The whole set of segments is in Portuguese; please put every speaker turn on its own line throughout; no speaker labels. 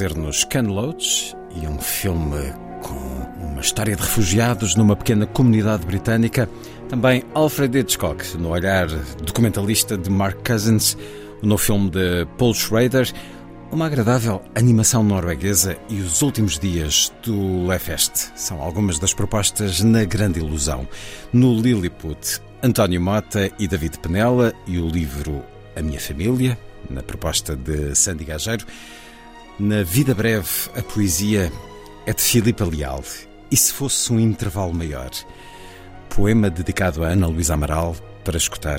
Trazer-nos Ken Loach e um filme com uma história de refugiados numa pequena comunidade britânica. Também Alfred Hitchcock, no olhar documentalista de Mark Cousins, o novo filme de Paul Schrader, uma agradável animação norueguesa e os últimos dias do Lefest. São algumas das propostas na Grande Ilusão. No Lilliput, António Mota e David Penela e o livro A Minha Família, na proposta de Sandy Gageiro. Na Vida Breve, a poesia é de Filipe Leal. E se fosse um intervalo maior? Poema dedicado a Ana Luísa Amaral para escutar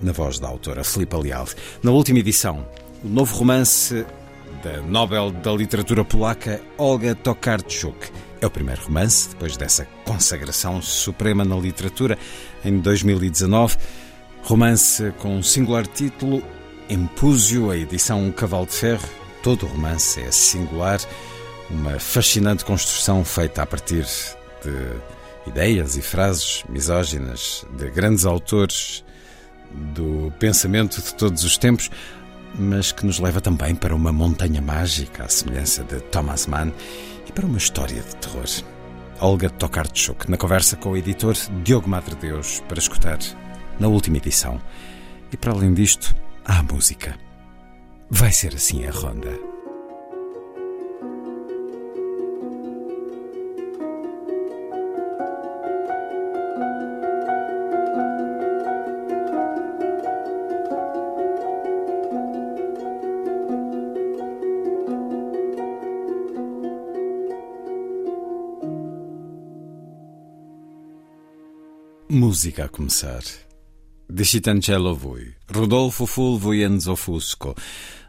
na voz da autora Filipe Leal. Na última edição, o novo romance da Nobel da Literatura Polaca Olga Tokarczuk. É o primeiro romance, depois dessa consagração suprema na literatura em 2019. Romance com um singular título Empúzio, a edição Cavalo de Ferro. Todo o romance é singular, uma fascinante construção feita a partir de ideias e frases misóginas de grandes autores do pensamento de todos os tempos, mas que nos leva também para uma montanha mágica, à semelhança de Thomas Mann, e para uma história de terror. Olga Tokarczuk, na conversa com o editor Diogo Madre Deus, para escutar na última edição. E para além disto, à música. Vai ser assim a ronda. Música a começar. De Citancello Vui, Rodolfo Fulvo e Enzo Fusco,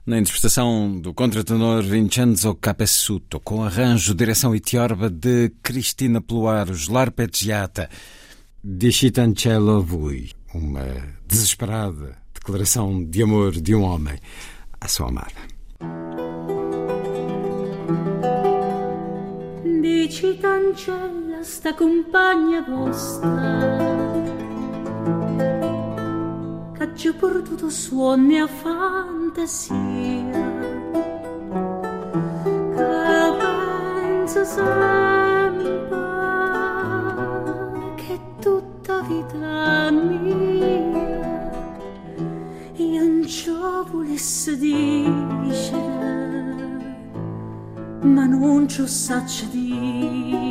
na interpretação do contratenor Vincenzo Capessuto, com arranjo, direção e tiorba de Cristina Pluaros, l'arpeggiata De Citancello Vui, uma desesperada declaração de amor de um homem à sua amada.
Dici cancella sta compagna vostra ci ho portato suoni a fantasia. Che penso sempre che tutta vita mia io non ci volesse dire ma non ci saccio dire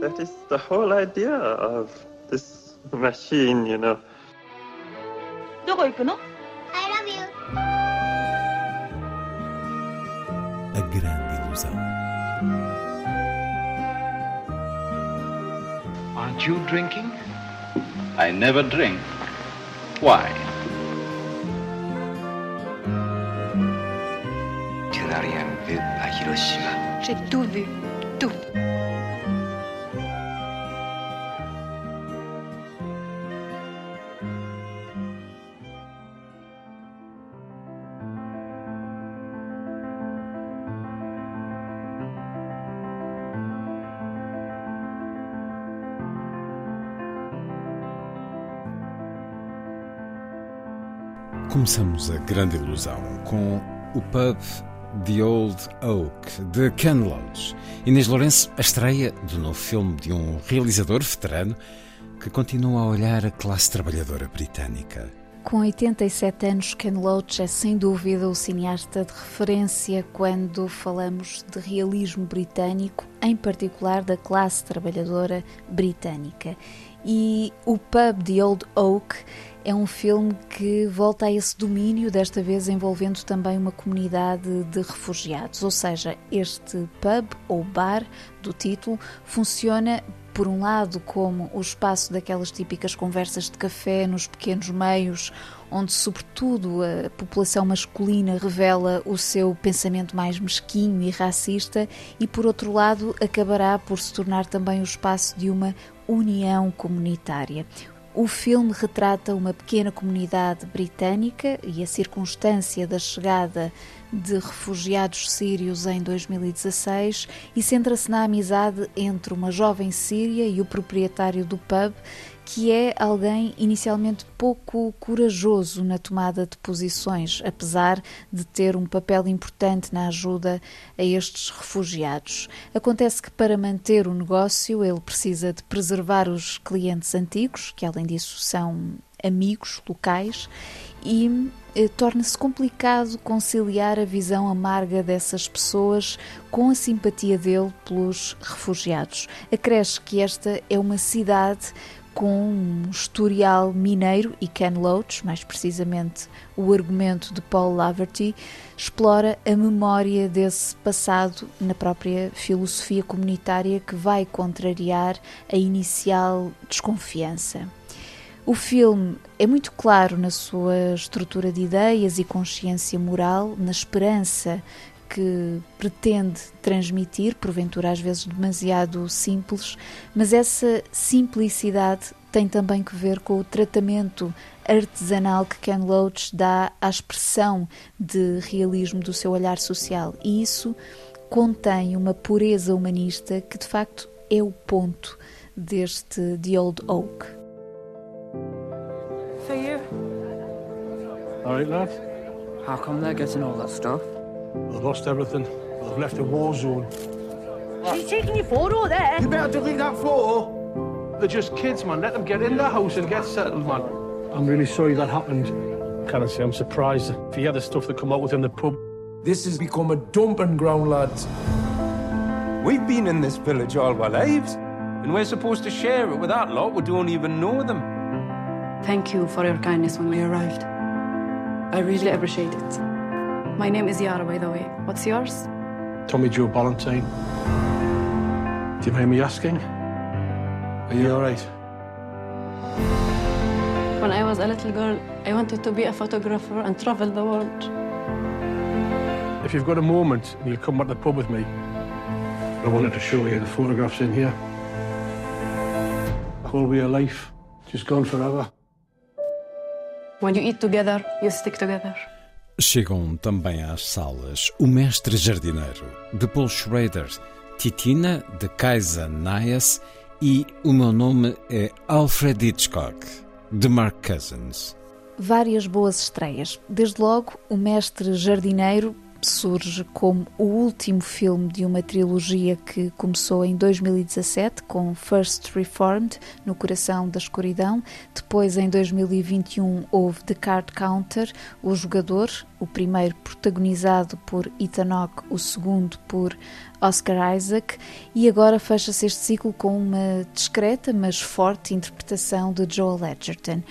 That is the whole idea of this machine, you know.
どこ行くの
I love you.
A grande ilusão.
Aren't you drinking? I never drink. Why?
J'ai tout vu. Tout.
Começamos a grande ilusão com o pub The Old Oak de Ken Loach. Inês Lourenço, a estreia do novo filme de um realizador veterano que continua a olhar a classe trabalhadora britânica.
Com 87 anos, Ken Loach é sem dúvida o cineasta de referência quando falamos de realismo britânico, em particular da classe trabalhadora britânica. E o pub The Old Oak é um filme que volta a esse domínio, desta vez envolvendo também uma comunidade de refugiados. Ou seja, este pub ou bar do título funciona por um lado, como o espaço daquelas típicas conversas de café nos pequenos meios, onde, sobretudo, a população masculina revela o seu pensamento mais mesquinho e racista, e por outro lado, acabará por se tornar também o espaço de uma união comunitária. O filme retrata uma pequena comunidade britânica e a circunstância da chegada de refugiados sírios em 2016 e centra-se na amizade entre uma jovem síria e o proprietário do pub, que é alguém inicialmente pouco corajoso na tomada de posições, apesar de ter um papel importante na ajuda a estes refugiados. Acontece que para manter o negócio ele precisa de preservar os clientes antigos, que além disso são amigos locais, e eh, torna-se complicado conciliar a visão amarga dessas pessoas com a simpatia dele pelos refugiados. Acresce que esta é uma cidade com um historial mineiro e Ken Loach, mais precisamente o argumento de Paul Laverty, explora a memória desse passado na própria filosofia comunitária que vai contrariar a inicial desconfiança. O filme é muito claro na sua estrutura de ideias e consciência moral, na esperança que pretende transmitir, porventura às vezes demasiado simples, mas essa simplicidade tem também que ver com o tratamento artesanal que Ken Loach dá à expressão de realismo do seu olhar social. E isso contém uma pureza humanista que de facto é o ponto deste The Old Oak.
For you.
All right, lad.
How come they're getting all that stuff?
They've lost everything. I've left a war zone.
She's taking your photo there.
You better delete that photo. They're just kids, man. Let them get in the house and get settled, man. I'm really sorry that happened. Can I say I'm surprised if he had the stuff that come out with him the pub.
This has become a dumping ground, lads.
We've been in this village all our lives, and we're supposed to share it with that lot who don't even know them.
Thank you for your kindness when we arrived. I really appreciate it. My name is Yara, by the way. What's yours?
Tommy Joe Ballantyne. Do you mind me asking? Are you all right?
When I was a little girl, I wanted to be a photographer and travel the world.
If you've got a moment, you'll come back to the pub with me. I wanted to show you the photographs in here. A whole way of life, just gone forever.
When you eat together, you stick together.
Chegam também às salas O Mestre Jardineiro, de Paul Schrader, Titina, de Kaisa Nias e O Meu Nome é Alfred Hitchcock, de Mark Cousins.
Várias boas estreias. Desde logo, O Mestre Jardineiro surge como o último filme de uma trilogia que começou em 2017 com First Reformed, No Coração da Escuridão. Depois, em 2021, houve The Card Counter, O Jogador, o primeiro protagonizado por Ethan Hawke, o segundo por Oscar Isaac, e agora fecha-se este ciclo com uma discreta, mas forte interpretação de Joel Edgerton.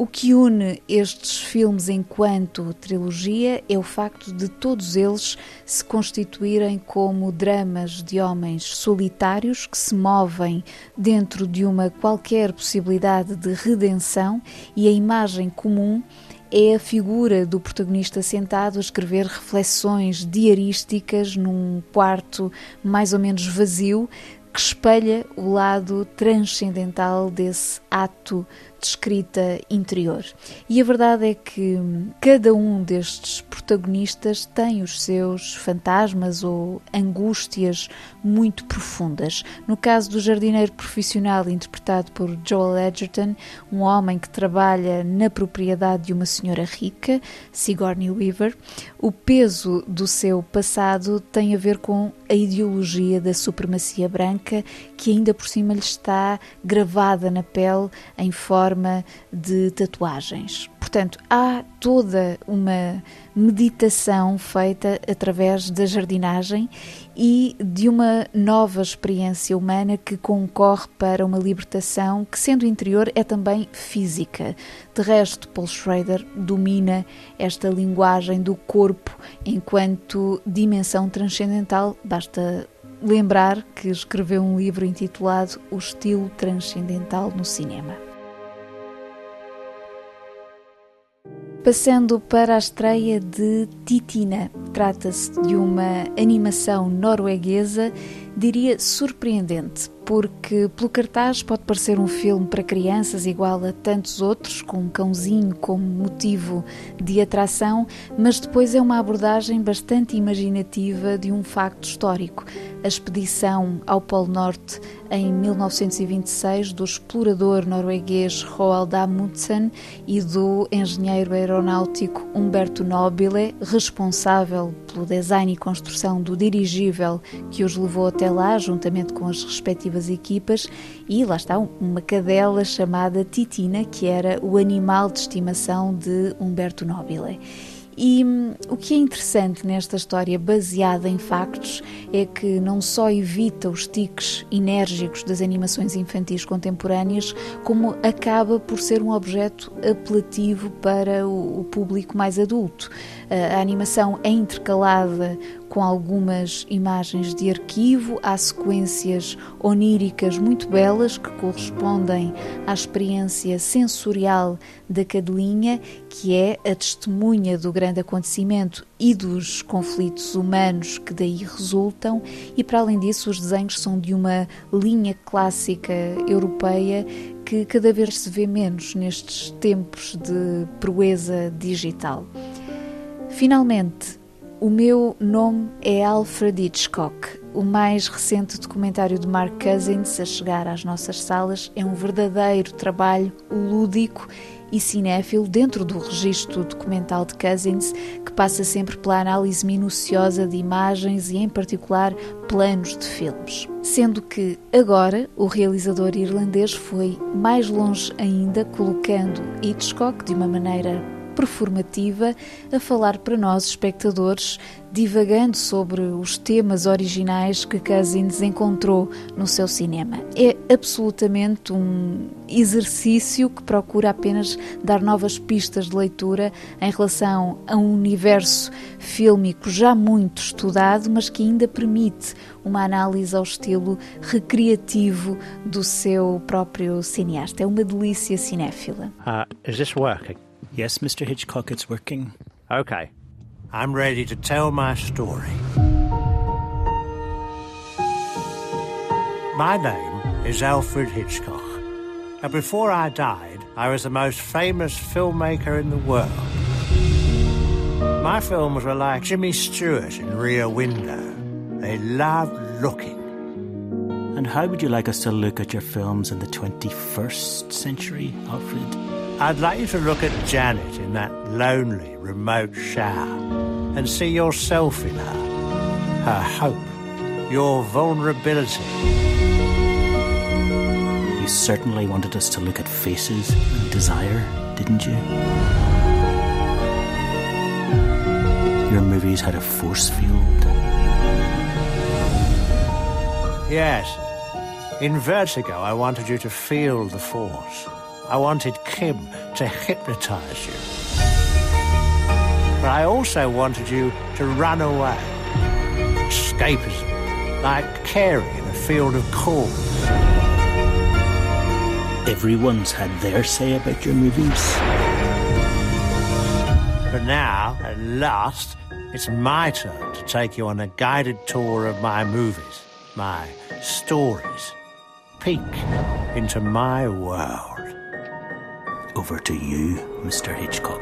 O que une estes filmes enquanto trilogia é o facto de todos eles se constituírem como dramas de homens solitários que se movem dentro de uma qualquer possibilidade de redenção e a imagem comum é a figura do protagonista sentado a escrever reflexões diarísticas num quarto mais ou menos vazio que espelha o lado transcendental desse ato de escrita interior. E a verdade é que cada um destes protagonistas tem os seus fantasmas ou angústias muito profundas. No caso do jardineiro profissional interpretado por Joel Edgerton, um homem que trabalha na propriedade de uma senhora rica, Sigourney Weaver, o peso do seu passado tem a ver com a ideologia da supremacia branca que ainda por cima lhe está gravada na pele em forma de tatuagens. Portanto, há toda uma meditação feita através da jardinagem e de uma nova experiência humana que concorre para uma libertação que, sendo interior, é também física. De resto, Paul Schrader domina esta linguagem do corpo enquanto dimensão transcendental. Basta lembrar que escreveu um livro intitulado O Estilo Transcendental no Cinema. Passando para a estreia de Titina, trata-se de uma animação norueguesa, diria surpreendente, porque pelo cartaz pode parecer um filme para crianças igual a tantos outros, com um cãozinho como motivo de atração, mas depois é uma abordagem bastante imaginativa de um facto histórico. A expedição ao Polo Norte em 1926 do explorador norueguês Roald Amundsen e do engenheiro aeronáutico Humberto Nobile, responsável pelo design e construção do dirigível que os levou até lá, juntamente com as respectivas equipas, e lá está uma cadela chamada Titina, que era o animal de estimação de Humberto Nobile. E hum, o que é interessante nesta história baseada em factos é que não só evita os tiques enérgicos das animações infantis contemporâneas, como acaba por ser um objeto apelativo para o público mais adulto. A animação é intercalada com algumas imagens de arquivo, há sequências oníricas muito belas que correspondem à experiência sensorial da cadelinha, que é a testemunha do grande acontecimento e dos conflitos humanos que daí resultam, e para além disso, os desenhos são de uma linha clássica europeia que cada vez se vê menos nestes tempos de proeza digital. Finalmente, o meu nome é Alfred Hitchcock. O mais recente documentário de Mark Cousins a chegar às nossas salas é um verdadeiro trabalho lúdico e cinéfilo dentro do registro documental de Cousins, que passa sempre pela análise minuciosa de imagens e, em particular, planos de filmes. Sendo que agora o realizador irlandês foi mais longe ainda, colocando Hitchcock de uma maneira performativa a falar para nós, espectadores, divagando sobre os temas originais que Cousins encontrou no seu cinema. É absolutamente um exercício que procura apenas dar novas pistas de leitura em relação a um universo fílmico já muito estudado, mas que ainda permite uma análise ao estilo recreativo do seu próprio cineasta. É uma delícia cinéfila.
Is this working?
Yes, Mr. Hitchcock, it's working.
Okay. I'm ready to tell my story. My name is Alfred Hitchcock. And before I died, I was the most famous filmmaker in the world. My films were like Jimmy Stewart in Rear Window. They loved looking.
And how would you like us to look at your films in the 21st century, Alfred?
I'd like you to look at Janet in that lonely, remote shower and see yourself in her, her hope, your vulnerability.
You certainly wanted us to look at faces and desire, didn't you? Your movies had a force field.
Yes. In Vertigo, I wanted you to feel the force. I wanted Kim to hypnotize you. But I also wanted you to run away. Escapism, like Carey in a field of corn.
Everyone's had their say about your movies.
But now, at last, it's my turn to take you on a guided tour of my movies, my stories. Peek into my world.
Over to you, Mr. Hitchcock.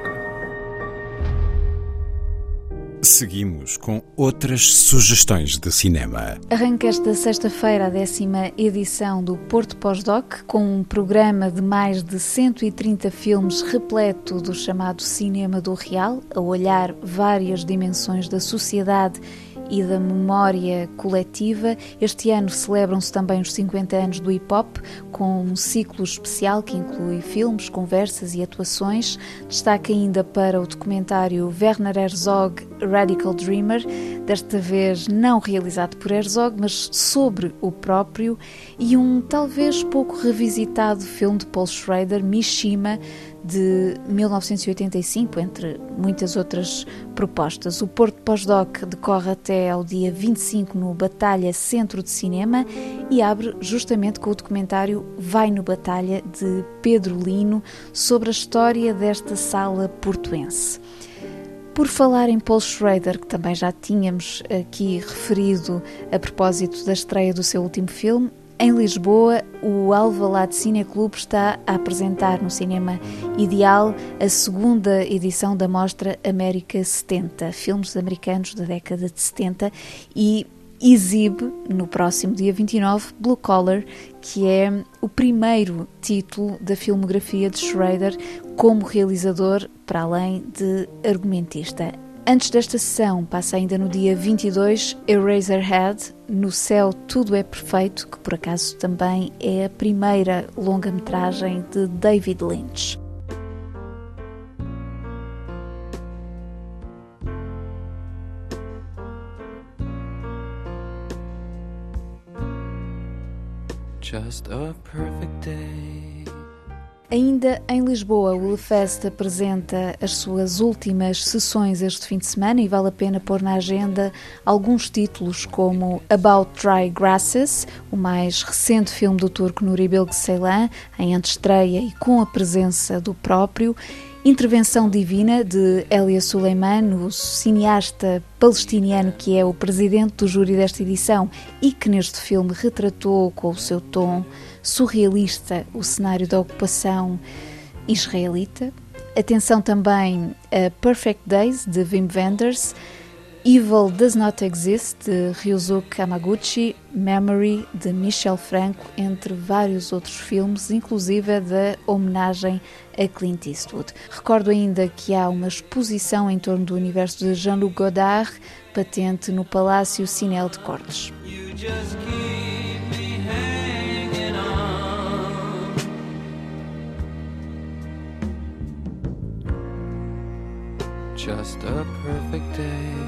Seguimos com outras sugestões de cinema.
Arranca esta sexta-feira a décima edição do Porto Pós-Doc, com um programa de mais de 130 filmes repleto do chamado cinema do real, a olhar várias dimensões da sociedade e da memória coletiva. Este ano celebram-se também os 50 anos do hip hop, com um ciclo especial que inclui filmes, conversas e atuações. Destaque ainda para o documentário Werner Herzog Radical Dreamer, desta vez não realizado por Herzog, mas sobre o próprio, e um talvez pouco revisitado filme de Paul Schrader, Mishima, de 1985, entre muitas outras propostas. O Porto Pós-Doc decorre até ao dia 25 no Batalha Centro de Cinema e abre justamente com o documentário Vai no Batalha, de Pedro Lino, sobre a história desta sala portuense. Por falar em Paul Schrader, que também já tínhamos aqui referido a propósito da estreia do seu último filme, em Lisboa, o Alvalade Cineclube está a apresentar no Cinema Ideal a segunda edição da mostra América 70, filmes americanos da década de 70 e exibe no próximo dia 29 Blue Collar, que é o primeiro título da filmografia de Schrader como realizador, para além de argumentista. Antes desta sessão, passa ainda no dia 22 Eraserhead, No Céu Tudo é Perfeito, que por acaso também é a primeira longa-metragem de David Lynch.
Just a perfect day
Ainda em Lisboa, o LeFest apresenta as suas últimas sessões este fim de semana e vale a pena pôr na agenda alguns títulos como About Dry Grasses, o mais recente filme do turco Nuri Bilge Ceylan, em antestreia e com a presença do próprio, Intervenção Divina de Elia Suleiman, o cineasta palestiniano que é o presidente do júri desta edição e que neste filme retratou com o seu tom surrealista o cenário da ocupação israelita. Atenção também a Perfect Days de Wim Wenders Evil Does Not Exist, de Ryuzuki Hamaguchi, Memory, de Michel Franco, entre vários outros filmes, inclusive da homenagem a Clint Eastwood. Recordo ainda que há uma exposição em torno do universo de Jean-Luc Godard, patente no Palácio Cinel de Cortes.
Just a perfect day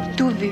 J'ai tout vu.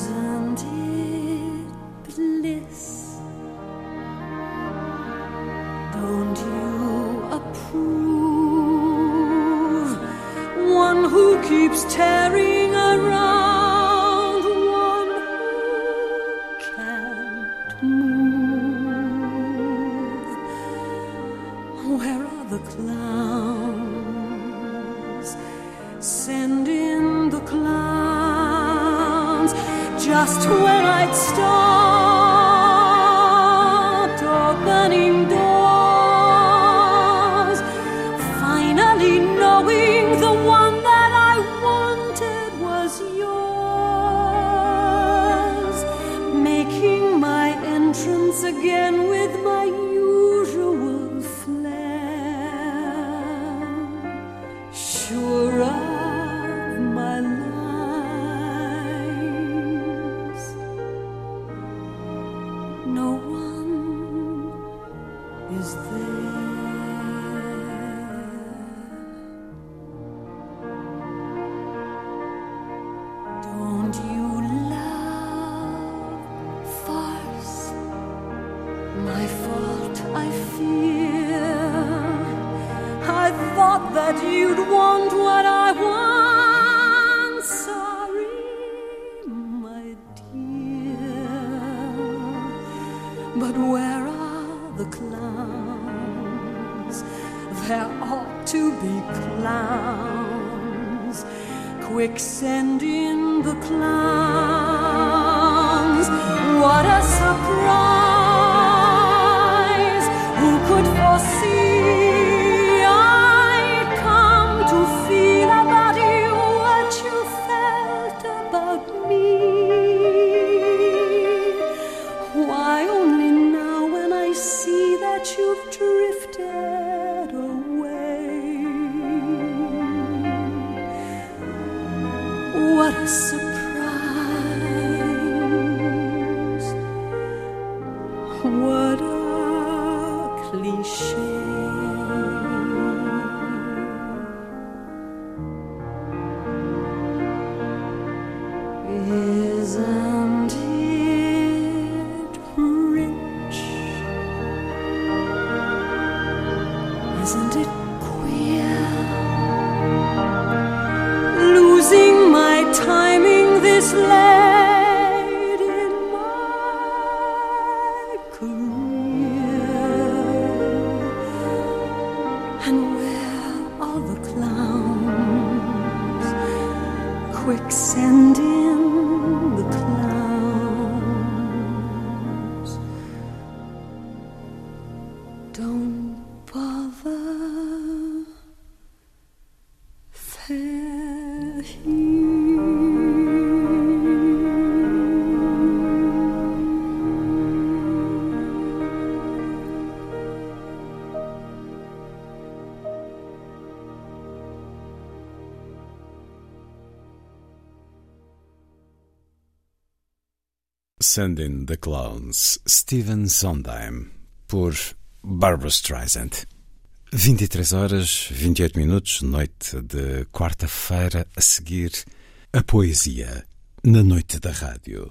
prison. Sending the Clowns,
Steven Sondheim, por Barbara Streisand. 23 horas, 28 minutos, noite de quarta-feira, a seguir a poesia na noite da rádio.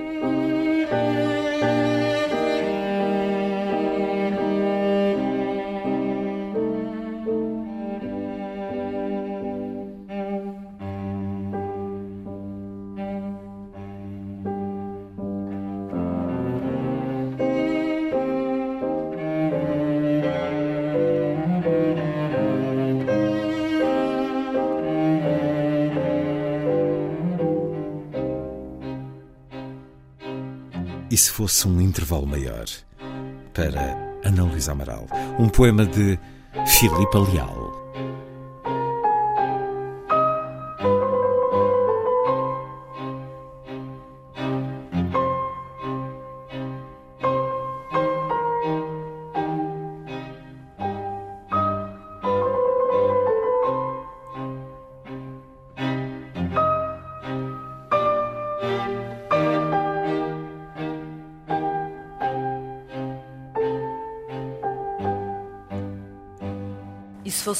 Se fosse um intervalo maior para Ana Luísa Amaral? Um poema de Filipe Leal.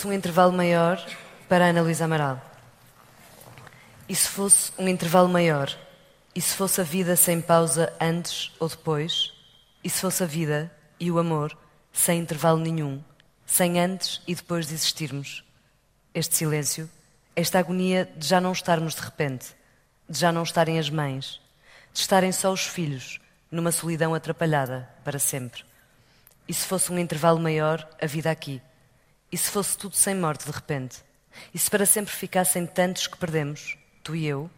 Fosse um intervalo maior para Ana Luísa Amaral? E se fosse um intervalo maior? E se fosse a vida sem pausa antes ou depois? E se fosse a vida e o amor sem intervalo nenhum, sem antes e depois de existirmos? Este silêncio, esta agonia de já não estarmos de repente, de já não estarem as mães, de estarem só os filhos, numa solidão atrapalhada para sempre. E se fosse um intervalo maior, a vida aqui? E se fosse tudo sem morte de repente? E se para sempre ficassem tantos que perdemos, tu e eu?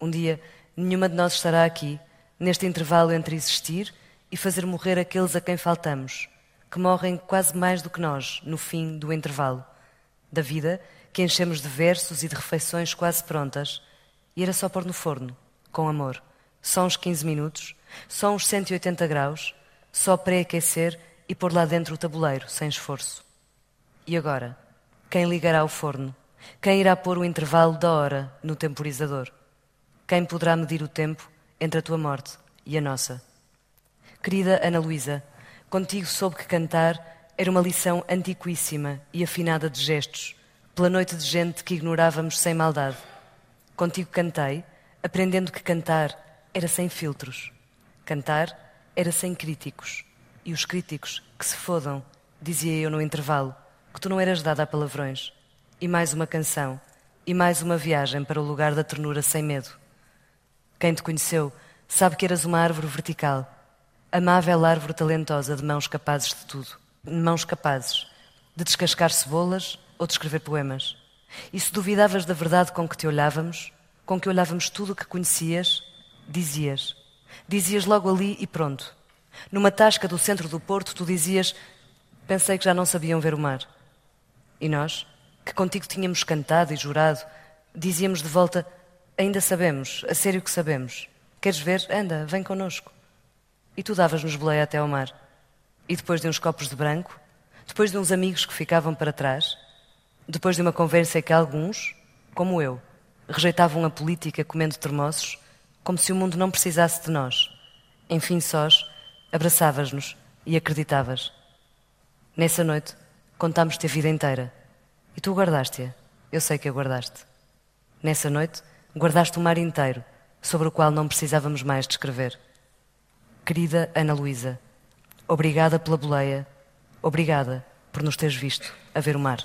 Um dia, nenhuma de nós estará aqui, neste intervalo entre existir e fazer morrer aqueles a quem faltamos, que morrem quase mais do que nós no fim do intervalo. Da vida que enchemos de versos e de refeições quase prontas, e era só pôr no forno, com amor. Só uns 15 minutos, só uns 180 graus, só pré-aquecer e pôr lá dentro o tabuleiro, sem esforço. E agora? Quem ligará o forno? Quem irá pôr o intervalo da hora no temporizador? Quem poderá medir o tempo entre a tua morte e a nossa? Querida Ana Luísa, contigo soube que cantar era uma lição antiquíssima e afinada de gestos, pela noite de gente que ignorávamos sem maldade. Contigo cantei, aprendendo que cantar era sem filtros. Cantar era sem críticos. E os críticos que se fodam, dizia eu no intervalo, que tu não eras dada a palavrões. E mais uma canção, e mais uma viagem para o lugar da ternura sem medo. Quem te conheceu sabe que eras uma árvore vertical, amável árvore talentosa de mãos capazes de tudo. Mãos capazes de descascar cebolas ou de escrever poemas. E se duvidavas da verdade com que te olhávamos, com que olhávamos tudo o que conhecias, dizias. Dizias logo ali e pronto. Numa tasca do centro do porto, tu dizias: Pensei que já não sabiam ver o mar. E nós, que contigo tínhamos cantado e jurado, dizíamos de volta: Ainda sabemos, a sério que sabemos. Queres ver? Anda, vem connosco. E tu davas-nos boleia até ao mar. E depois de uns copos de branco, depois de uns amigos que ficavam para trás, depois de uma conversa em que alguns, como eu, rejeitavam a política comendo termossos, como se o mundo não precisasse de nós. Enfim, sós, abraçavas-nos e acreditavas. Nessa noite, contámos-te a vida inteira. E tu guardaste-a. Eu sei que a guardaste. Nessa noite, guardaste o mar inteiro, sobre o qual não precisávamos mais de escrever. Querida Ana Luísa, obrigada pela boleia, obrigada por nos teres visto a ver o mar.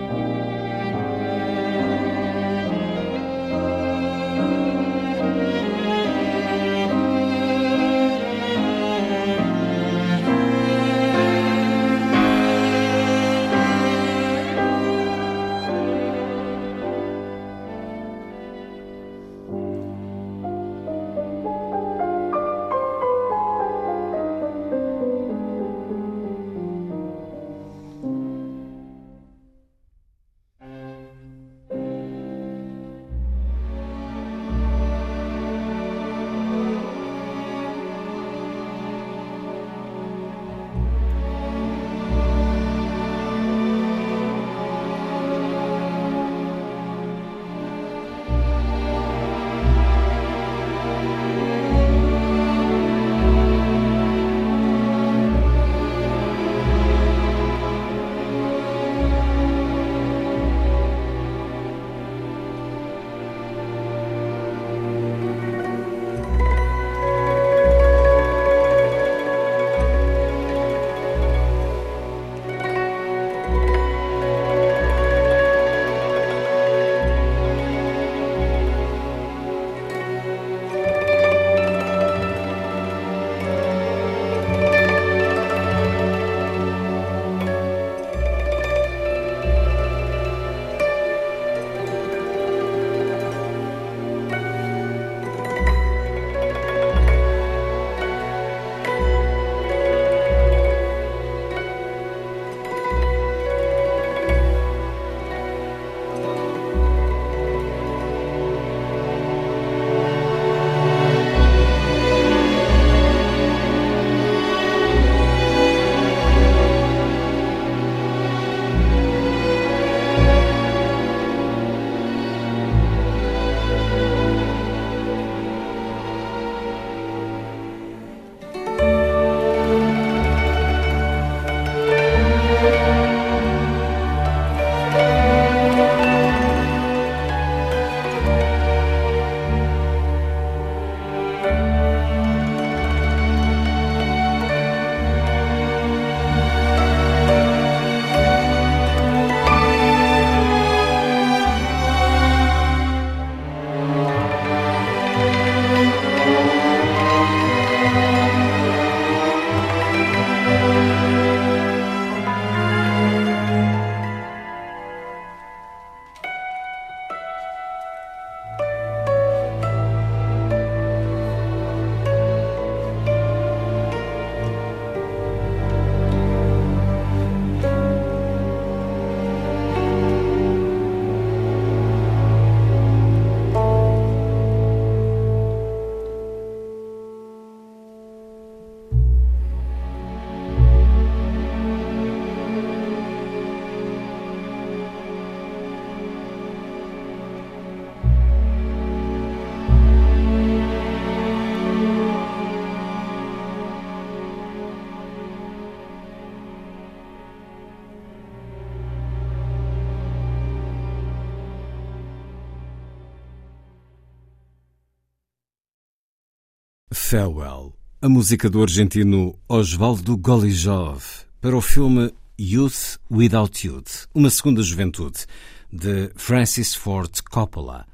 Farewell, a música do argentino Osvaldo Golijov para o filme Youth Without Youth, uma segunda juventude, de Francis Ford Coppola,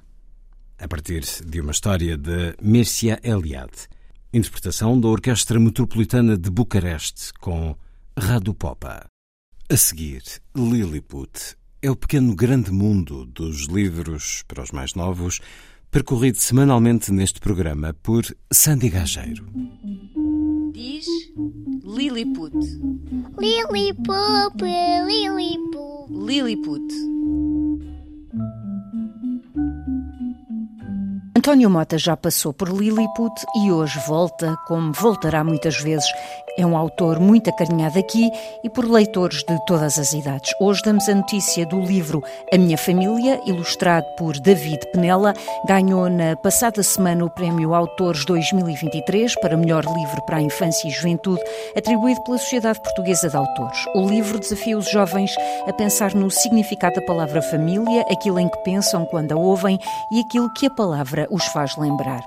a partir de uma história de Mircea Eliade, interpretação da Orquestra Metropolitana de Bucareste com Radu Popa. A seguir, Lilliput é o pequeno grande mundo dos livros para os mais novos percorrido semanalmente neste programa por Sandy Gageiro.
Diz Lilliput.
Lilliput, Lilliput.
Lilliput.
António Mota já passou por Lilliput e hoje volta, como voltará muitas vezes. É um autor muito acarinhado aqui e por leitores de todas as idades. Hoje damos a notícia do livro A Minha Família, ilustrado por David Penela. Ganhou na passada semana o Prémio Autores 2023 para melhor livro para a infância e juventude, atribuído pela Sociedade Portuguesa de Autores. O livro desafia os jovens a pensar no significado da palavra família, aquilo em que pensam quando a ouvem e aquilo que a palavra os faz lembrar.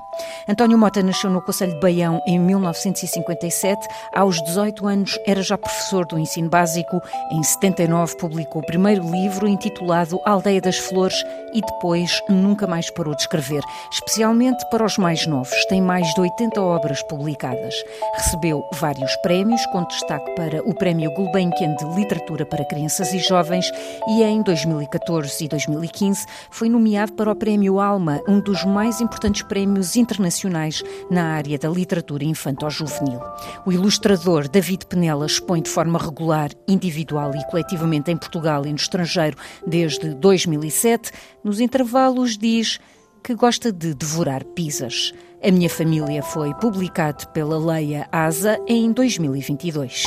António Mota nasceu no Conselho de Baião em 1957. Aos 18 anos era já professor do ensino básico. Em 79 publicou o primeiro livro intitulado Aldeia das Flores e depois nunca mais parou de escrever, especialmente para os mais novos. Tem mais de 80 obras publicadas. Recebeu vários prémios, com destaque para o Prémio Gulbenkian de Literatura para Crianças e Jovens e em 2014 e 2015 foi nomeado para o Prémio Alma, um dos mais importantes prémios internacionais na área da literatura infanto-juvenil. O ilustrador David Penela expõe de forma regular, individual e coletivamente em Portugal e no estrangeiro desde 2007. Nos intervalos diz que gosta de devorar pizzas. A minha família foi publicado pela Leia Asa em 2022.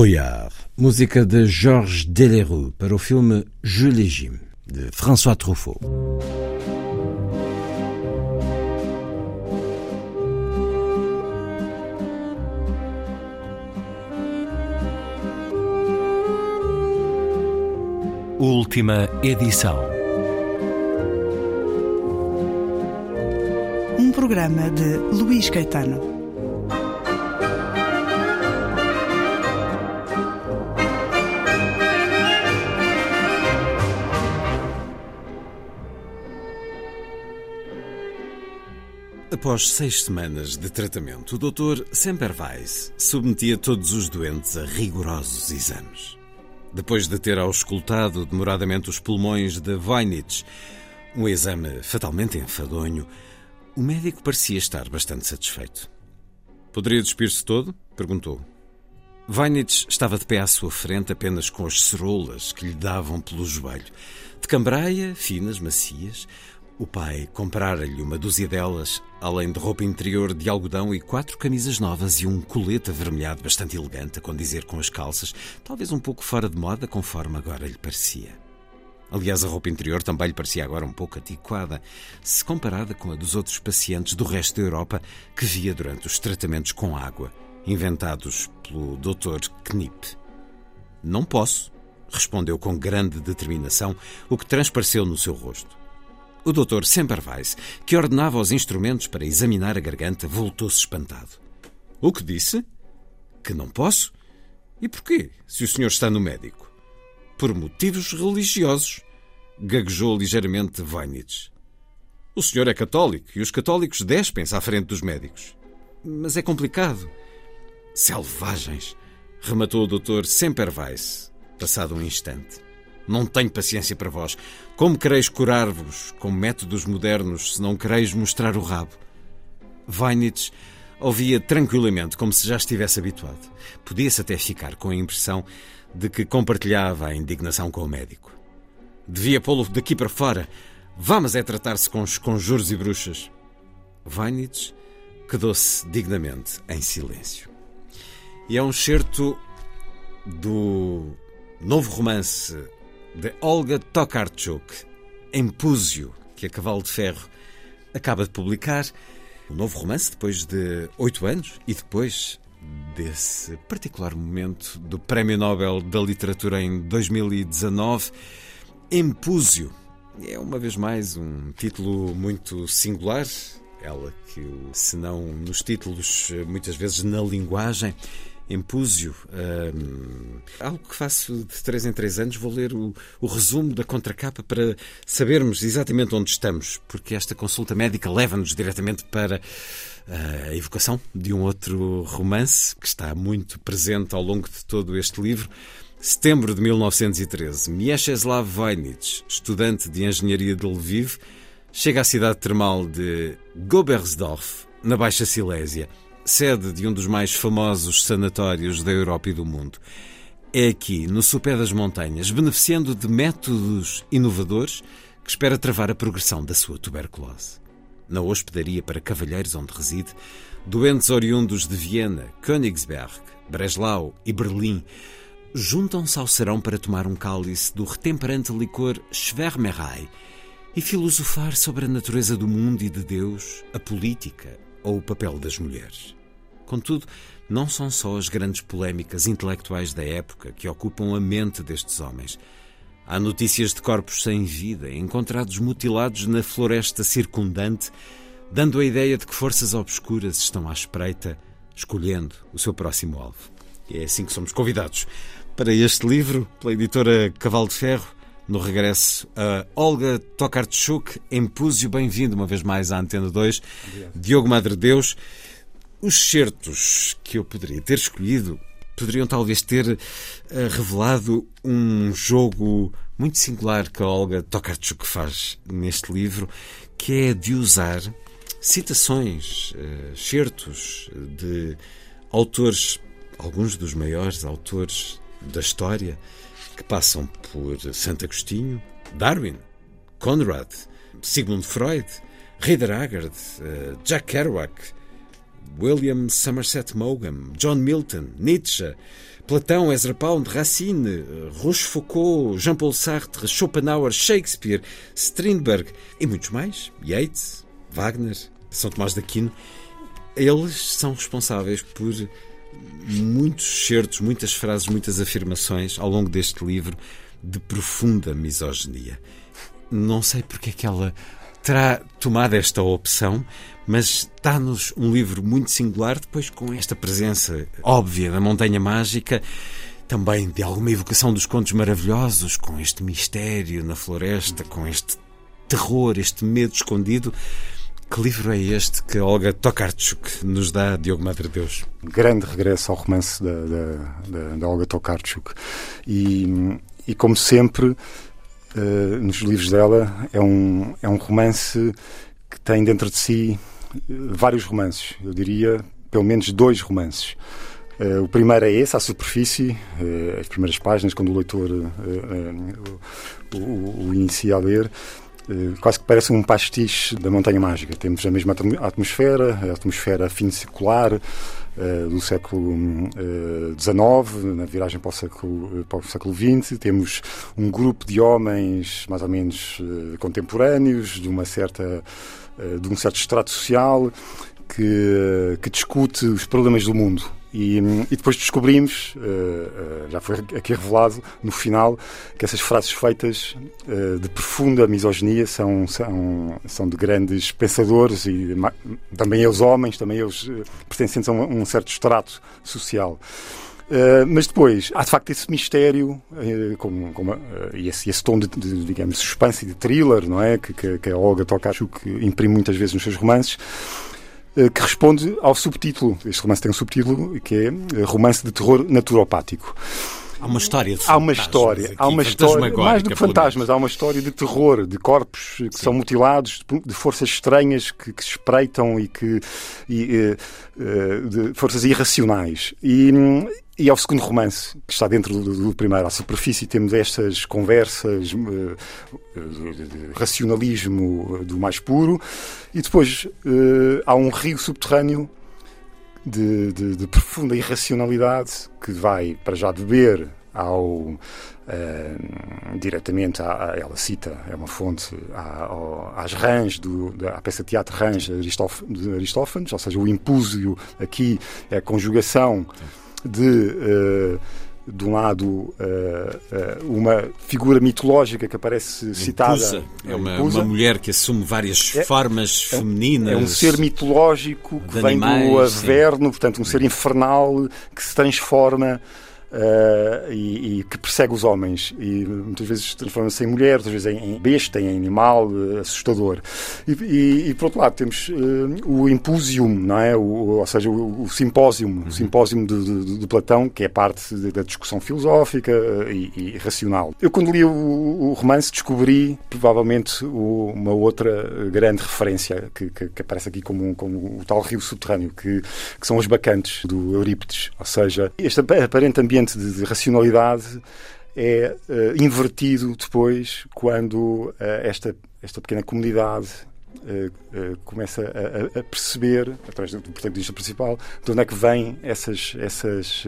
Brouillard, música de Georges Delerue para o filme Je Légime, de François Truffaut.
Última edição.
Um programa de Luís Caetano.
Após seis semanas de tratamento, o Dr. Semperweis submetia todos os doentes a rigorosos exames. Depois de ter auscultado demoradamente os pulmões de Voynich, um exame fatalmente enfadonho, o médico parecia estar bastante satisfeito. Poderia despir-se todo? perguntou. Voynich estava de pé à sua frente apenas com as ceroulas que lhe davam pelo joelho. De cambraia, finas, macias, o pai comprara-lhe uma dúzia delas, além de roupa interior de algodão e quatro camisas novas e um colete avermelhado bastante elegante a condizer com as calças, talvez um pouco fora de moda, conforme agora lhe parecia. Aliás, a roupa interior também lhe parecia agora um pouco antiquada, se comparada com a dos outros pacientes do resto da Europa que via durante os tratamentos com água, inventados pelo Dr. Knipp. Não posso, respondeu com grande determinação, o que transpareceu no seu rosto. O doutor Semperweis, que ordenava os instrumentos para examinar a garganta, voltou-se espantado. O que disse? Que não posso? E porquê, se o senhor está no médico? Por motivos religiosos, gaguejou ligeiramente Weinitz. O senhor é católico e os católicos despem-se à frente dos médicos. Mas é complicado. Selvagens, rematou o doutor Semperweis, passado um instante. Não tenho paciência para vós. Como quereis curar-vos com métodos modernos se não quereis mostrar o rabo? Weinitz ouvia tranquilamente, como se já estivesse habituado. Podia-se até ficar com a impressão de que compartilhava a indignação com o médico. Devia pô-lo daqui para fora. Vamos é tratar-se com os conjuros e bruxas. Weinitz quedou-se dignamente em silêncio. E é um certo do novo romance de Olga Tokarczuk, Empúzio, que a Cavalo de Ferro acaba de publicar. Um novo romance, depois de oito anos e depois desse particular momento do Prémio Nobel da Literatura em 2019. Empúzio é, uma vez mais, um título muito singular. Ela que, se não nos títulos, muitas vezes na linguagem, Empúzio, um, algo que faço de três em três anos, vou ler o, o, resumo da contracapa para sabermos exatamente onde estamos, porque esta consulta médica leva-nos diretamente para a evocação de um outro romance que está muito presente ao longo de todo este livro. Setembro de 1913, Mieczysław Wojnich, estudante de engenharia de Lviv, chega à cidade termal de Gobersdorf, na Baixa Silésia sede de um dos mais famosos sanatórios da Europa e do mundo. É aqui, no sopé das montanhas, beneficiando de métodos inovadores, que espera travar a progressão da sua tuberculose. Na hospedaria para cavalheiros onde reside, doentes oriundos de Viena, Königsberg, Breslau e Berlim juntam-se ao serão para tomar um cálice do retemperante licor Schwermerei e filosofar sobre a natureza do mundo e de Deus, a política ou o papel das mulheres. Contudo, não são só as grandes polémicas intelectuais da época que ocupam a mente destes homens. Há notícias de corpos sem vida, encontrados mutilados na floresta circundante, dando a ideia de que forças obscuras estão à espreita, escolhendo o seu próximo alvo. E é assim que somos convidados para este livro, pela editora Cavalo de Ferro, no regresso a Olga Tokarczuk, Empúzio, bem-vindo uma vez mais à Antena 2, Diogo Madre Deus. Os certos que eu poderia ter escolhido poderiam talvez ter uh, revelado um jogo muito singular que a Olga Tokarczuk faz neste livro, que é de usar citações, uh, certos de autores, alguns dos maiores autores da história, que passam por Santo Agostinho, Darwin, Conrad, Sigmund Freud, Rieder Haggard, uh, Jack Kerouac, William Somerset Maugham, John Milton, Nietzsche, Platão, Ezra Pound, Racine, Rochefoucauld, Jean-Paul Sartre, Schopenhauer, Shakespeare, Strindberg e muitos mais, Yeats, Wagner, São Tomás de Aquino, eles são responsáveis por muitos certos, muitas frases, muitas afirmações ao longo deste livro de profunda misoginia. Não sei porque é que ela terá tomado esta opção, mas dá-nos um livro muito singular, depois com esta presença óbvia da Montanha Mágica, também de alguma evocação dos contos maravilhosos, com este mistério na floresta, com este terror, este medo escondido. Que livro é este que Olga Tokarczuk nos dá, Diogo Madre Deus?
Grande regresso ao romance da, Olga Tokarczuk. E, e como sempre, uh, nos livros dela, é um, é um romance que tem dentro de si vários romances. Eu diria pelo menos dois romances. Uh, o primeiro é esse, à superfície, uh, as primeiras páginas, quando o leitor o, o, o inicia a ler. Eh, quase que parece um pastiche da Montanha Mágica. Temos a mesma atmosfera, a atmosfera fim circular uh, do século XIX, uh, na viragem para o século, para o século XX. Temos um grupo de homens mais ou menos contemporâneos, de uma certa de um certo extrato social que, que discute os problemas do mundo e, e, depois descobrimos, uh, uh, já foi aqui revelado no final, que essas frases feitas uh, de profunda misoginia são, são, são de grandes pensadores e também eles homens, também eles pertencentes a um, um certo extrato social. Uh, mas depois, há de facto esse mistério uh, uh, e esse, esse, tom de, de, digamos, suspense e de thriller, não é? Que, que, que a Olga Tokarczuk imprime muitas vezes nos seus romances. Eh, que responde ao subtítulo. Este romance tem um subtítulo que é eh, Romance de Terror Naturopático.
Há uma história de
Há uma história, aqui, há uma história, mais do que fantasmas, há uma história de terror, de corpos que Sim. são mutilados, de forças estranhas que, que se espreitam e que e, uh, de forças irracionais. E, e ao segundo romance, que está dentro do, do primeiro, à superfície, temos estas conversas uh, de racionalismo do mais puro, e depois há um rio subterrâneo de, de, de, profunda irracionalidade que vai para já beber ao uh, diretamente ela cita é uma fonte à, às rãs da à peça de teatro rãs de Aristófanes, ou seja o impúsio aqui é a conjugação de, uh, de um lado, uh, uh, uma figura mitológica que aparece citada.
Impusa. É uma, uma, mulher que assume várias é, formas
é,
femininas.
É um ser mitológico que vem animais, do Averno, sim. portanto, um ser infernal que se transforma uh, e, e, que persegue os homens e muitas vezes transforma-se em mulher, outras vezes em, besta, em animal uh, assustador. E, e, e, por outro lado temos uh, o impusium, não é? O, ou seja, o, o simpósium, uhum. o simpósium de, de, de, Platão, que é parte da discussão filosófica e, racional. Eu quando li o, o romance descobri provavelmente uma outra grande referência que, que, que aparece aqui como, como o tal rio subterrâneo, que, que são os bacantes do Eurípides, ou seja, este aparente ambiente de, de racionalidade é uh, invertido depois quando uh, esta, esta pequena comunidade uh, começa a, a, perceber, através do protagonista principal, de onde é que vêm essas, essas,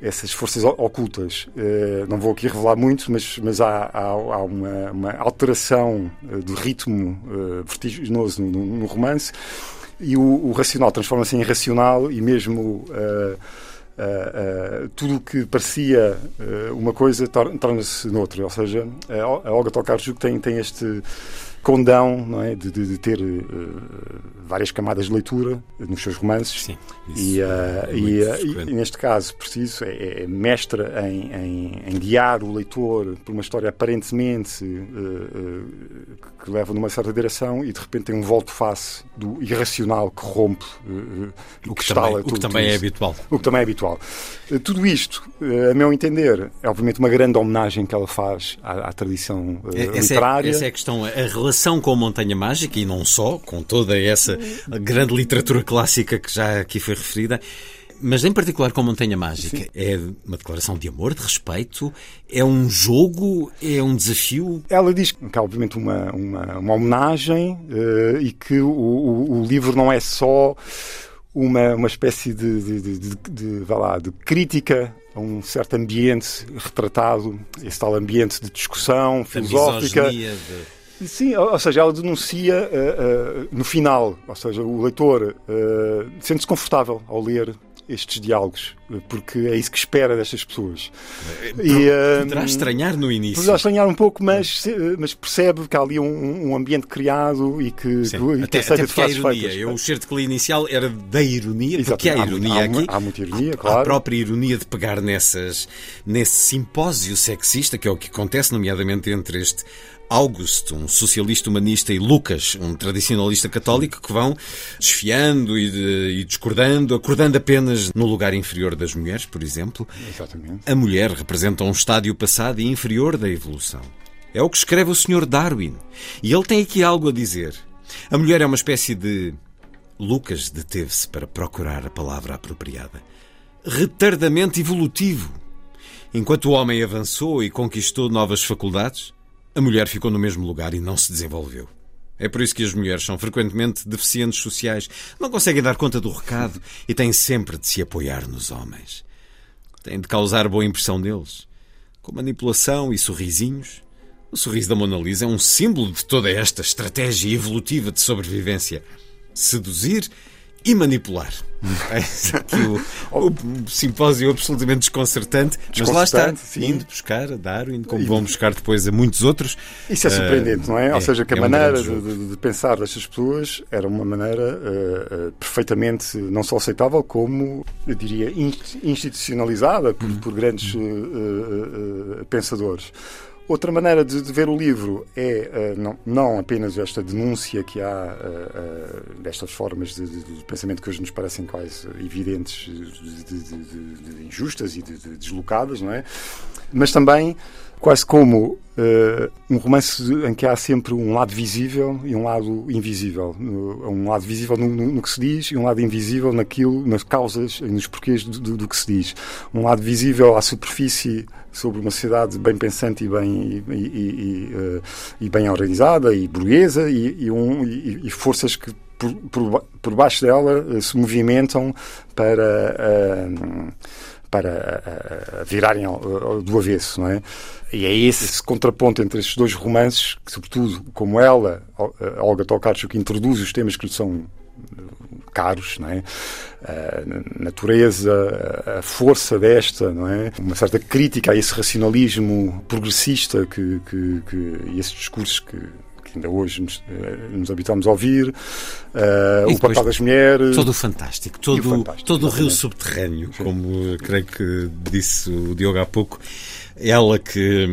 essas forças ocultas. não vou aqui revelar muito, mas, mas há, há, há uma, uma, alteração do ritmo vertiginoso no, no, romance e o, o racional transforma-se em irracional e mesmo Uh, uh, tudo o que parecia uh, uma coisa torna-se noutra. Ou seja, a Olga Tokarczuk tem, tem este condão não é, de, de, de ter várias camadas de leitura nos seus romances.
Sim,
e, é e, e, neste caso, preciso, é, é mestra em, em, em, guiar o leitor por uma história aparentemente que leva numa certa direção e de repente tem um volto-face do irracional que rompe uh,
o que, que também, o que também é habitual.
O que também é habitual. Uh, tudo isto, uh, a meu entender, é obviamente uma grande homenagem que ela faz à, à tradição
essa
literária.
É, essa é a questão, a relação com a Montanha Mágica e não só, com toda essa grande literatura clássica que já aqui foi referida mas em particular com Montanha Mágica, Sim. é uma declaração de amor, de respeito, é um jogo, é um desafio?
Ela diz que é obviamente uma, uma, uma homenagem uh, e que o, o, o livro não é só uma, uma espécie de, de, de, de, de, vá lá, de crítica a um certo ambiente retratado, esse tal ambiente de discussão filosófica. Sim, ou seja, ela denuncia uh, uh, no final, ou seja, o leitor uh, sente-se confortável ao ler estes diálogos, porque é isso que espera destas pessoas.
E, poderá estranhar no início.
Poderá estranhar um pouco, mas, mas percebe que há ali um, um ambiente criado e que,
Sim,
que,
até,
que
até porque há ironia. Eu, o certo que li inicial era da ironia,
Exato.
porque há,
há
ironia
há,
aqui.
Há muita ironia,
há,
claro.
Há a própria ironia de pegar nessas, nesse simpósio sexista, que é o que acontece, nomeadamente entre este August, um socialista humanista, e Lucas, um tradicionalista católico, que vão desfiando e, de, e, discordando, acordando apenas no lugar inferior das mulheres, por exemplo.
Exatamente.
A mulher representa um estádio passado e inferior da evolução. É o que escreve o Sr. Darwin. E ele tem aqui algo a dizer. A mulher é uma espécie de. Lucas deteve-se para procurar a palavra apropriada. Retardamento evolutivo. Enquanto o homem avançou e conquistou novas faculdades, a mulher ficou no mesmo lugar e não se desenvolveu. É por isso que as mulheres são frequentemente deficientes sociais, não conseguem dar conta do recado e têm sempre de se apoiar nos homens. Têm de causar boa impressão neles. Com manipulação e sorrisinhos. O sorriso da Mona Lisa é um símbolo de toda esta estratégia evolutiva de sobrevivência. Seduzir e manipular. É aqui o, o, simpósio absolutamente desconcertante, mas lá está,
sim.
indo buscar a Darwin, como vão buscar depois a muitos outros.
Isso é surpreendente, uh, não é? Ou
é,
seja, que a
é
maneira
um
de, de, pensar destas pessoas era uma maneira uh, uh, perfeitamente não só aceitável, como, eu diria, institucionalizada por, por grandes pensadores. Outra maneira de, de, ver o livro é uh, não, não, apenas esta denúncia que há uh, uh, destas formas de, de, de, pensamento que hoje nos parecem quase evidentes, de, injustas e de, deslocadas, não é? Mas também quase como um romance em que há sempre um lado visível e um lado invisível. Um lado visível no, no, no que se diz e um lado invisível naquilo, nas causas e nos porquês do, do, que se diz. Um lado visível à superfície sobre uma sociedade bem pensante e bem, e, e, e, uh, e bem organizada e burguesa e, um, e, forças que por, por, por, baixo dela uh, se movimentam para, uh, para virarem do avesso, não é? E é esse, esse contraponto entre estes dois romances, que, sobretudo, como ela, Olga Tokarczuk, introduz os temas que lhe são caros, não é? A natureza, a força desta, não é? Uma certa crítica a esse racionalismo progressista que, que, que e esses discursos que, que ainda hoje nos, nos habituamos a ouvir, uh, o papel das mulheres.
Todo o fantástico, todo, o, fantástico, todo o rio subterrâneo, Sim. como creio que disse o Diogo há pouco. Ela que,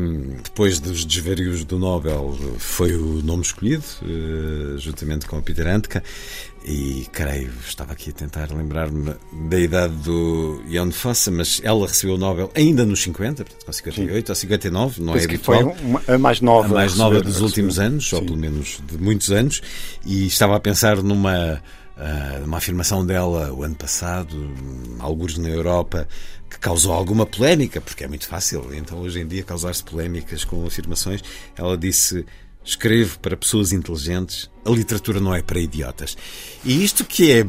depois dos desvarios do Nobel, foi o nome escolhido, uh, juntamente com a Peter Handke, e creio, estava aqui a tentar lembrar-me da idade do Jan Fossa, mas ela recebeu o Nobel ainda nos 50, portanto com 58 Sim. ou 59, não
Penso
é habitual.
Foi uma, a mais nova.
A mais nova dos últimos anos, Sim. ou pelo menos de muitos anos, e estava a pensar numa uh, uma afirmação dela o ano passado, alguns na Europa, que causou alguma polémica, porque é muito fácil, então hoje em dia causar-se polémicas com afirmações. Ela disse: Escrevo para pessoas inteligentes, a literatura não é para idiotas. E isto que é,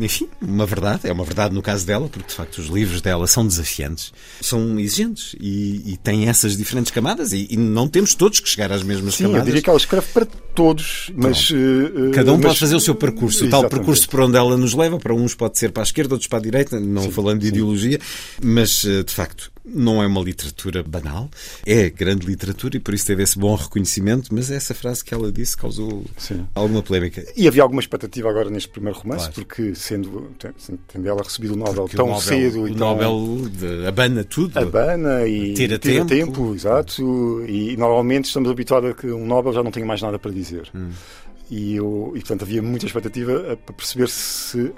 enfim, uma verdade, é uma verdade no caso dela, porque de facto os livros dela são desafiantes, são exigentes e, e têm essas diferentes camadas e, e, não temos todos que chegar às mesmas
Sim,
camadas.
eu diria que ela escreve para todos, mas... Uh,
Cada um
mas,
pode fazer o seu percurso, o tal percurso por onde ela nos leva, para uns pode ser para a esquerda, outros para a direita, não sim, falando de sim. ideologia, mas eh, de facto não é uma literatura banal, é grande literatura e por isso teve esse bom reconhecimento, mas essa frase que ela disse causou Sim. alguma polémica.
E havia alguma expectativa agora neste primeiro romance, claro. porque sendo, tendo ela recebido o Nobel porque tão o Nobel, cedo
o
e tão...
Nobel de, abana tudo.
Abana e
tira,
tira
tempo.
tempo. exato. E normalmente estamos habituados a que um Nobel já não tenha mais nada para dizer. Hum. E, eu, e, portanto, havia muita expectativa para perceber se, uh,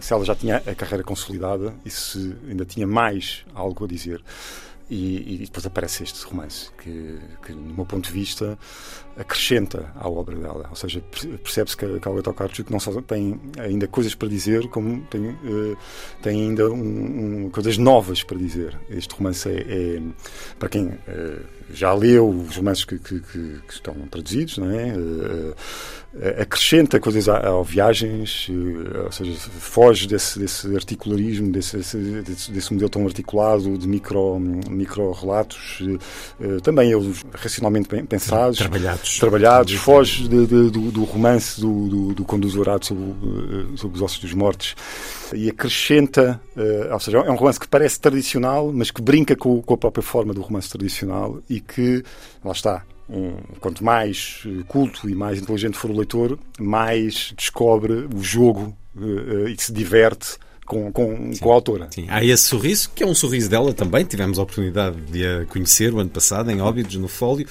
se ela já tinha a carreira consolidada e se ainda tinha mais algo a dizer. E, e depois aparece este romance, que, que, no meu ponto de vista, acrescenta à obra dela. Ou seja, percebe-se que a Olga Tokarczuk não só tem ainda coisas para dizer, como tem, uh, tem ainda um, um, coisas novas para dizer. Este romance é, é para quem uh, já leu os romances que, que, que, que estão traduzidos, não é? Uh, acrescenta coisas ao viagens, ou seja, foge desse, desse articularismo, desse, desse, desse, modelo tão articulado de micro, micro relatos, também eles racionalmente pensados,
trabalhados,
trabalhados foge de, de, do, do, romance do, do, do Conduz Dourado sobre, sobre os ossos dos mortos. E acrescenta, ou seja, é um romance que parece tradicional, mas que brinca com, com a própria forma do romance tradicional e que, lá está, um, quanto mais culto e mais inteligente for o leitor, mais descobre o jogo uh, e se diverte com, com, com a autora.
Sim. Há esse sorriso, que é um sorriso dela também. Tivemos a oportunidade de a conhecer o ano passado em Óbidos, no Fólio.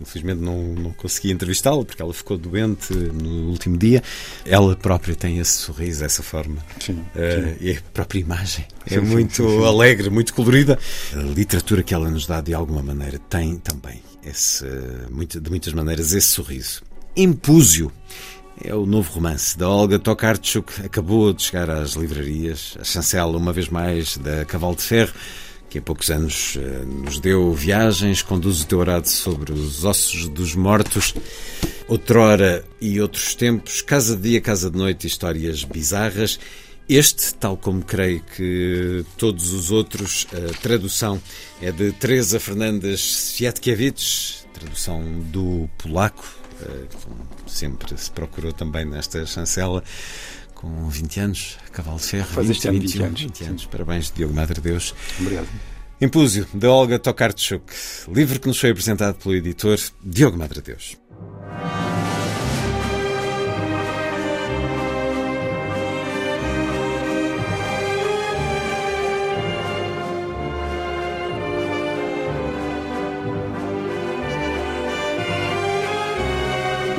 Infelizmente não, não consegui entrevistá-la porque ela ficou doente no último dia. Ela própria tem esse sorriso, essa forma.
Sim, uh,
sim. E a própria imagem é sim, muito sim, alegre, muito colorida. A literatura que ela nos dá, de alguma maneira, tem também esse, de muitas maneiras esse sorriso. Impúzio é o novo romance da Olga Tokarczuk. Acabou de chegar às livrarias. A chancela, uma vez mais, da Cavalo de Ferro, que há poucos anos eh, nos deu viagens, conduz o teu arado sobre os ossos dos mortos. Outrora e outros tempos, casa de dia, casa de noite, histórias bizarras. Este, tal como creio que todos os outros, a tradução é de Teresa Fernandes Sviatkiewicz, tradução do polaco, eh, como sempre se procurou também nesta chancela, com 20 anos, Cavalo de Ferro,
Faz
20,
20, 20
anos. 20 anos. Parabéns, Diogo Madre Deus.
Obrigado.
Impúsio, de Olga Tokarczuk, livro que nos foi apresentado pelo editor Diogo Madre Deus.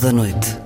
Da Noite.